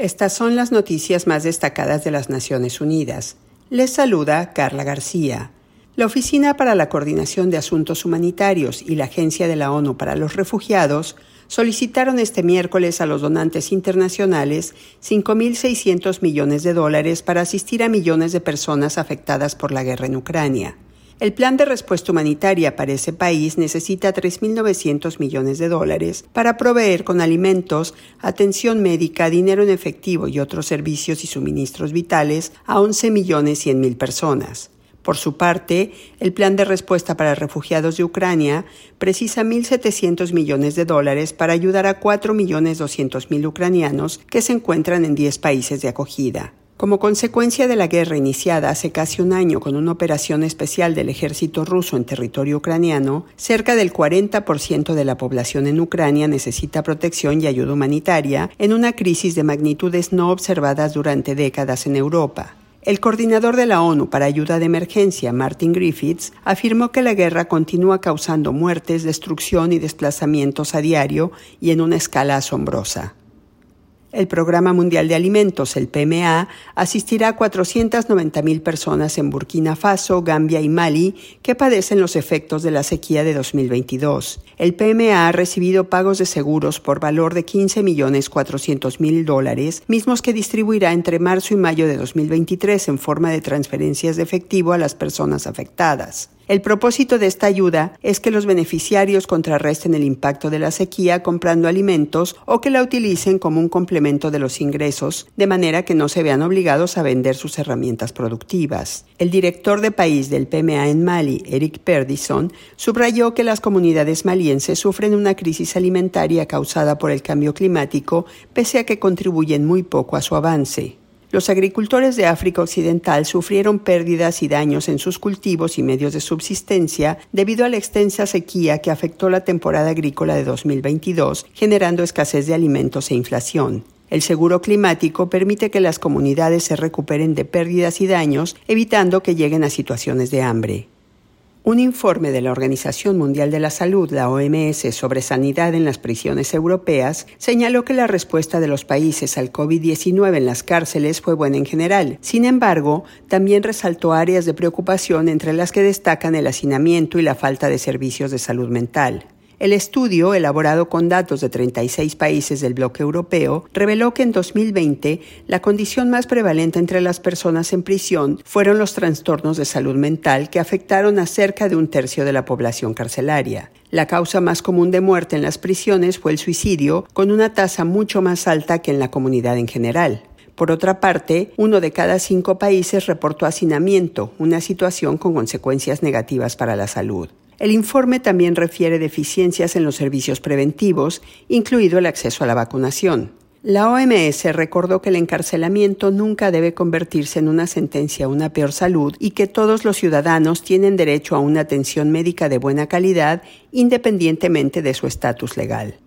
Estas son las noticias más destacadas de las Naciones Unidas. Les saluda Carla García. La Oficina para la Coordinación de Asuntos Humanitarios y la Agencia de la ONU para los Refugiados solicitaron este miércoles a los donantes internacionales 5.600 millones de dólares para asistir a millones de personas afectadas por la guerra en Ucrania. El plan de respuesta humanitaria para ese país necesita 3.900 millones de dólares para proveer con alimentos, atención médica, dinero en efectivo y otros servicios y suministros vitales a 11 millones 100 mil personas. Por su parte, el Plan de Respuesta para Refugiados de Ucrania precisa 1.700 millones de dólares para ayudar a 4.200.000 ucranianos que se encuentran en 10 países de acogida. Como consecuencia de la guerra iniciada hace casi un año con una operación especial del ejército ruso en territorio ucraniano, cerca del 40% de la población en Ucrania necesita protección y ayuda humanitaria en una crisis de magnitudes no observadas durante décadas en Europa. El coordinador de la ONU para ayuda de emergencia, Martin Griffiths, afirmó que la guerra continúa causando muertes, destrucción y desplazamientos a diario y en una escala asombrosa. El Programa Mundial de Alimentos, el PMA, asistirá a 490.000 personas en Burkina Faso, Gambia y Mali que padecen los efectos de la sequía de 2022. El PMA ha recibido pagos de seguros por valor de 15.400.000 dólares, mismos que distribuirá entre marzo y mayo de 2023 en forma de transferencias de efectivo a las personas afectadas. El propósito de esta ayuda es que los beneficiarios contrarresten el impacto de la sequía comprando alimentos o que la utilicen como un complemento de los ingresos, de manera que no se vean obligados a vender sus herramientas productivas. El director de país del PMA en Mali, Eric Perdison, subrayó que las comunidades malienses sufren una crisis alimentaria causada por el cambio climático, pese a que contribuyen muy poco a su avance. Los agricultores de África Occidental sufrieron pérdidas y daños en sus cultivos y medios de subsistencia debido a la extensa sequía que afectó la temporada agrícola de 2022, generando escasez de alimentos e inflación. El seguro climático permite que las comunidades se recuperen de pérdidas y daños, evitando que lleguen a situaciones de hambre. Un informe de la Organización Mundial de la Salud, la OMS, sobre sanidad en las prisiones europeas señaló que la respuesta de los países al COVID-19 en las cárceles fue buena en general. Sin embargo, también resaltó áreas de preocupación entre las que destacan el hacinamiento y la falta de servicios de salud mental. El estudio, elaborado con datos de 36 países del bloque europeo, reveló que en 2020 la condición más prevalente entre las personas en prisión fueron los trastornos de salud mental que afectaron a cerca de un tercio de la población carcelaria. La causa más común de muerte en las prisiones fue el suicidio, con una tasa mucho más alta que en la comunidad en general. Por otra parte, uno de cada cinco países reportó hacinamiento, una situación con consecuencias negativas para la salud. El informe también refiere deficiencias en los servicios preventivos, incluido el acceso a la vacunación. La OMS recordó que el encarcelamiento nunca debe convertirse en una sentencia a una peor salud y que todos los ciudadanos tienen derecho a una atención médica de buena calidad independientemente de su estatus legal.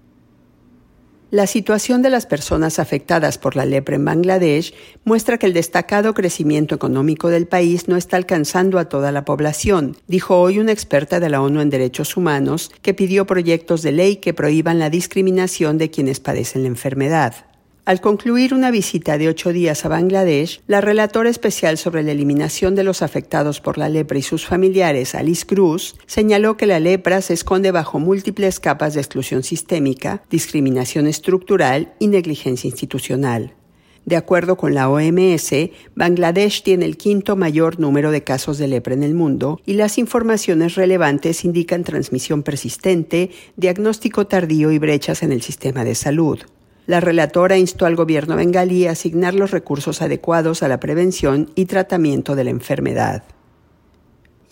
La situación de las personas afectadas por la lepra en Bangladesh muestra que el destacado crecimiento económico del país no está alcanzando a toda la población, dijo hoy una experta de la ONU en Derechos Humanos que pidió proyectos de ley que prohíban la discriminación de quienes padecen la enfermedad. Al concluir una visita de ocho días a Bangladesh, la relatora especial sobre la eliminación de los afectados por la lepra y sus familiares, Alice Cruz, señaló que la lepra se esconde bajo múltiples capas de exclusión sistémica, discriminación estructural y negligencia institucional. De acuerdo con la OMS, Bangladesh tiene el quinto mayor número de casos de lepra en el mundo y las informaciones relevantes indican transmisión persistente, diagnóstico tardío y brechas en el sistema de salud. La relatora instó al gobierno bengalí a asignar los recursos adecuados a la prevención y tratamiento de la enfermedad.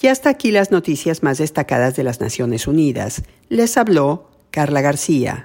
Y hasta aquí las noticias más destacadas de las Naciones Unidas. Les habló Carla García.